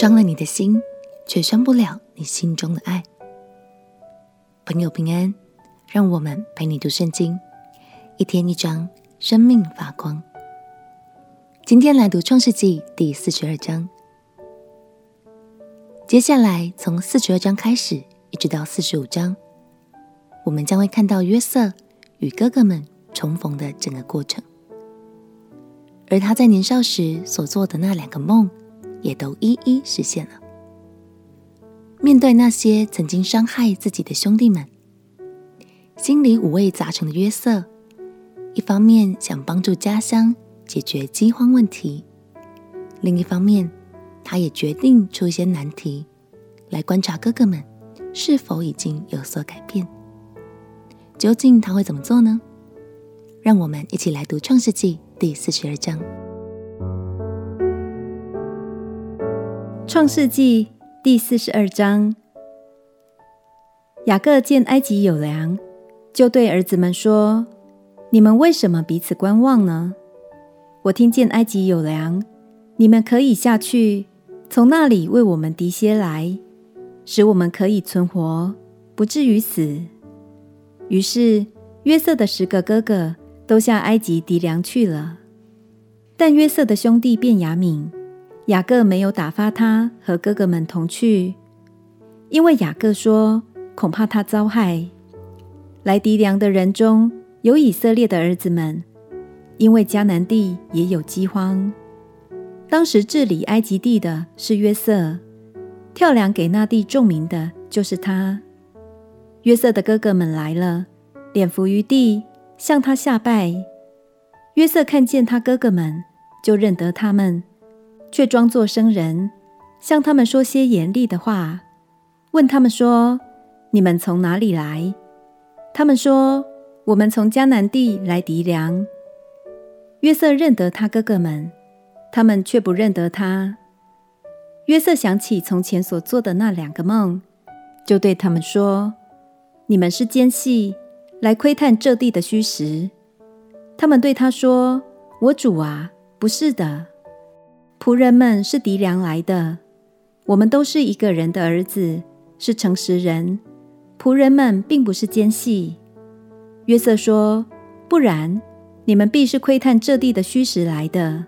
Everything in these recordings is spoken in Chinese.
伤了你的心，却伤不了你心中的爱。朋友平安，让我们陪你读圣经，一天一章，生命发光。今天来读创世纪第四十二章。接下来从四十二章开始，一直到四十五章，我们将会看到约瑟与哥哥们重逢的整个过程，而他在年少时所做的那两个梦，也都一一实现了。面对那些曾经伤害自己的兄弟们，心里五味杂陈的约瑟，一方面想帮助家乡解决饥荒问题，另一方面，他也决定出一些难题，来观察哥哥们是否已经有所改变。究竟他会怎么做呢？让我们一起来读《创世纪》第四十二章。创世纪第四十二章，雅各见埃及有粮，就对儿子们说：“你们为什么彼此观望呢？我听见埃及有粮，你们可以下去，从那里为我们糴些来，使我们可以存活，不至于死。”于是约瑟的十个哥哥都下埃及糴粮去了，但约瑟的兄弟便雅悯。雅各没有打发他和哥哥们同去，因为雅各说恐怕他遭害。来糴粮的人中有以色列的儿子们，因为迦南地也有饥荒。当时治理埃及地的是约瑟，跳粮给那地众民的就是他。约瑟的哥哥们来了，脸伏于地，向他下拜。约瑟看见他哥哥们，就认得他们。却装作生人，向他们说些严厉的话，问他们说：“你们从哪里来？”他们说：“我们从迦南地来糴粮。”约瑟认得他哥哥们，他们却不认得他。约瑟想起从前所做的那两个梦，就对他们说：“你们是奸细，来窥探这地的虚实。”他们对他说：“我主啊，不是的。”仆人们是敌粮来的，我们都是一个人的儿子，是诚实人。仆人们并不是奸细。约瑟说：“不然，你们必是窥探这地的虚实来的。”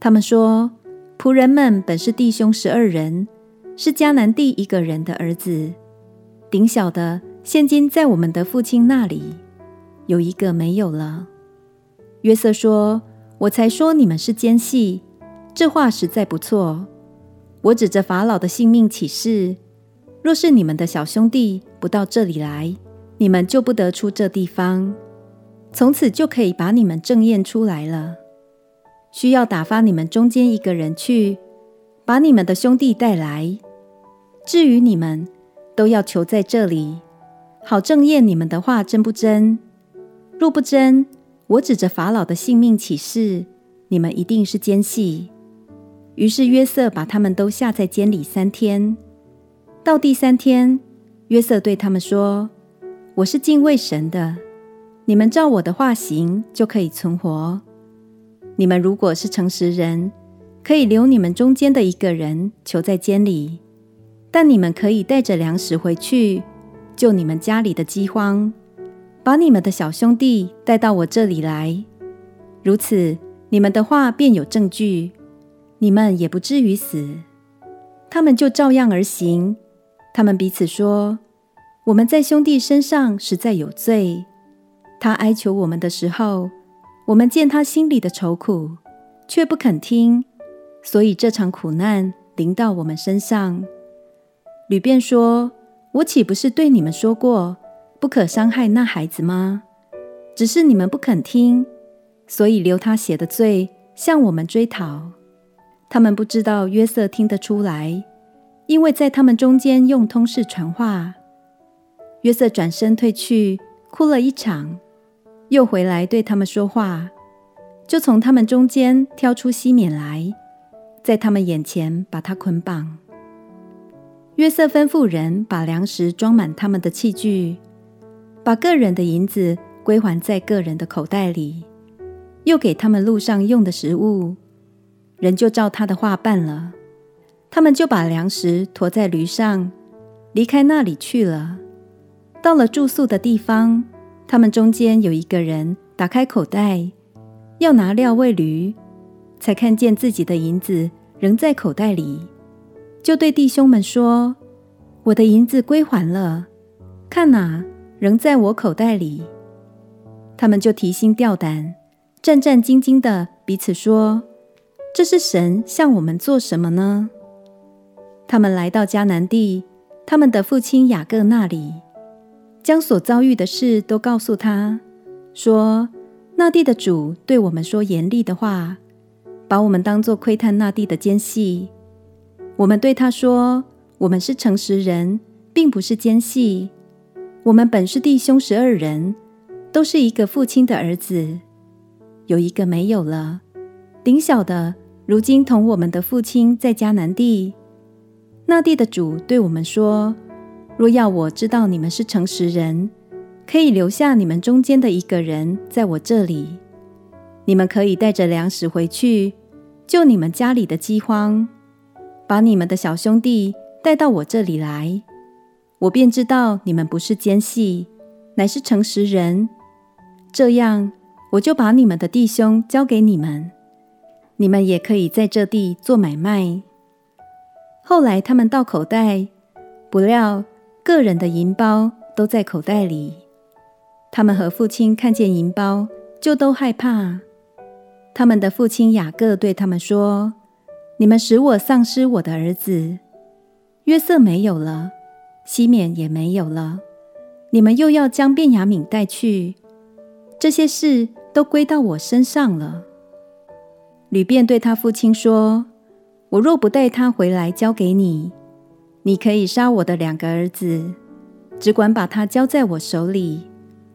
他们说：“仆人们本是弟兄十二人，是迦南地一个人的儿子。顶小的现今在我们的父亲那里，有一个没有了。”约瑟说：“我才说你们是奸细。”这话实在不错。我指着法老的性命起誓，若是你们的小兄弟不到这里来，你们就不得出这地方。从此就可以把你们正验出来了。需要打发你们中间一个人去，把你们的兄弟带来。至于你们，都要求在这里，好正验你们的话真不真。若不真，我指着法老的性命起誓，你们一定是奸细。于是约瑟把他们都下在监里三天。到第三天，约瑟对他们说：“我是敬畏神的，你们照我的话行，就可以存活。你们如果是诚实人，可以留你们中间的一个人囚在监里，但你们可以带着粮食回去，救你们家里的饥荒，把你们的小兄弟带到我这里来。如此，你们的话便有证据。”你们也不至于死。他们就照样而行。他们彼此说：“我们在兄弟身上实在有罪。他哀求我们的时候，我们见他心里的愁苦，却不肯听，所以这场苦难临到我们身上。”吕便说：“我岂不是对你们说过，不可伤害那孩子吗？只是你们不肯听，所以留他血的罪向我们追讨。”他们不知道约瑟听得出来，因为在他们中间用通事传话。约瑟转身退去，哭了一场，又回来对他们说话，就从他们中间挑出西缅来，在他们眼前把他捆绑。约瑟吩咐人把粮食装满他们的器具，把个人的银子归还在个人的口袋里，又给他们路上用的食物。人就照他的话办了。他们就把粮食驮在驴上，离开那里去了。到了住宿的地方，他们中间有一个人打开口袋，要拿料喂驴，才看见自己的银子仍在口袋里，就对弟兄们说：“我的银子归还了，看哪，仍在我口袋里。”他们就提心吊胆，战战兢兢的彼此说：“这是神向我们做什么呢？”他们来到迦南地，他们的父亲雅各那里，将所遭遇的事都告诉他，说：“那地的主对我们说严厉的话，把我们当作窥探那地的奸细。我们对他说：我们是诚实人，并不是奸细。我们本是弟兄十二人，都是一个父亲的儿子，有一个没有了，顶小的如今同我们的父亲在迦南地。”那地的主对我们说：“若要我知道你们是诚实人，可以留下你们中间的一个人在我这里。你们可以带着粮食回去，救你们家里的饥荒，把你们的小兄弟带到我这里来，我便知道你们不是奸细，乃是诚实人。这样，我就把你们的弟兄交给你们，你们也可以在这地做买卖。”后来他们到口袋，不料个人的银包都在口袋里。他们和父亲看见银包，就都害怕。他们的父亲雅各对他们说：“你们使我丧失我的儿子。约瑟没有了，西缅也没有了，你们又要将便雅悯带去，这些事都归到我身上了。”吕便对他父亲说。我若不带他回来交给你，你可以杀我的两个儿子，只管把他交在我手里，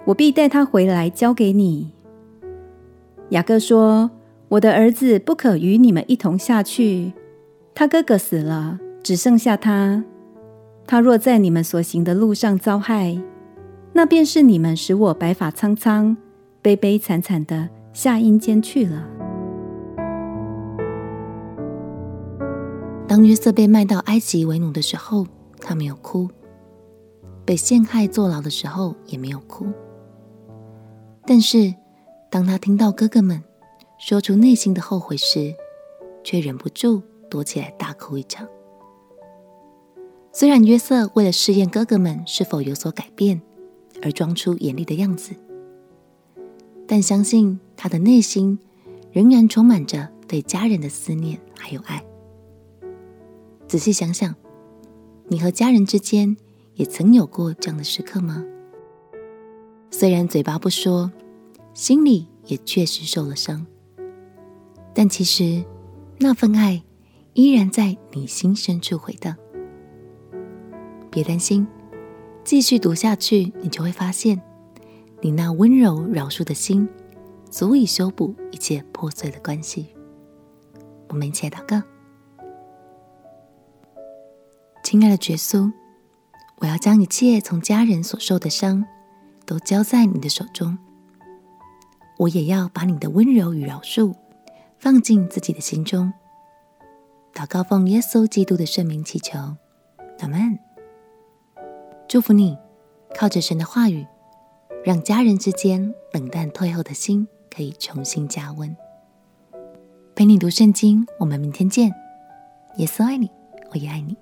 我必带他回来交给你。雅各说：“我的儿子不可与你们一同下去，他哥哥死了，只剩下他。他若在你们所行的路上遭害，那便是你们使我白发苍苍、悲悲惨惨的下阴间去了。”当约瑟被卖到埃及为奴的时候，他没有哭；被陷害坐牢的时候也没有哭。但是，当他听到哥哥们说出内心的后悔时，却忍不住躲起来大哭一场。虽然约瑟为了试验哥哥们是否有所改变，而装出严厉的样子，但相信他的内心仍然充满着对家人的思念还有爱。仔细想想，你和家人之间也曾有过这样的时刻吗？虽然嘴巴不说，心里也确实受了伤，但其实那份爱依然在你心深处回荡。别担心，继续读下去，你就会发现，你那温柔饶恕的心，足以修补一切破碎的关系。我们一起祷告。亲爱的耶稣，我要将一切从家人所受的伤都交在你的手中。我也要把你的温柔与饶恕放进自己的心中。祷告奉耶稣基督的圣名祈求，阿门。祝福你，靠着神的话语，让家人之间冷淡退后的心可以重新加温。陪你读圣经，我们明天见。耶稣爱你，我也爱你。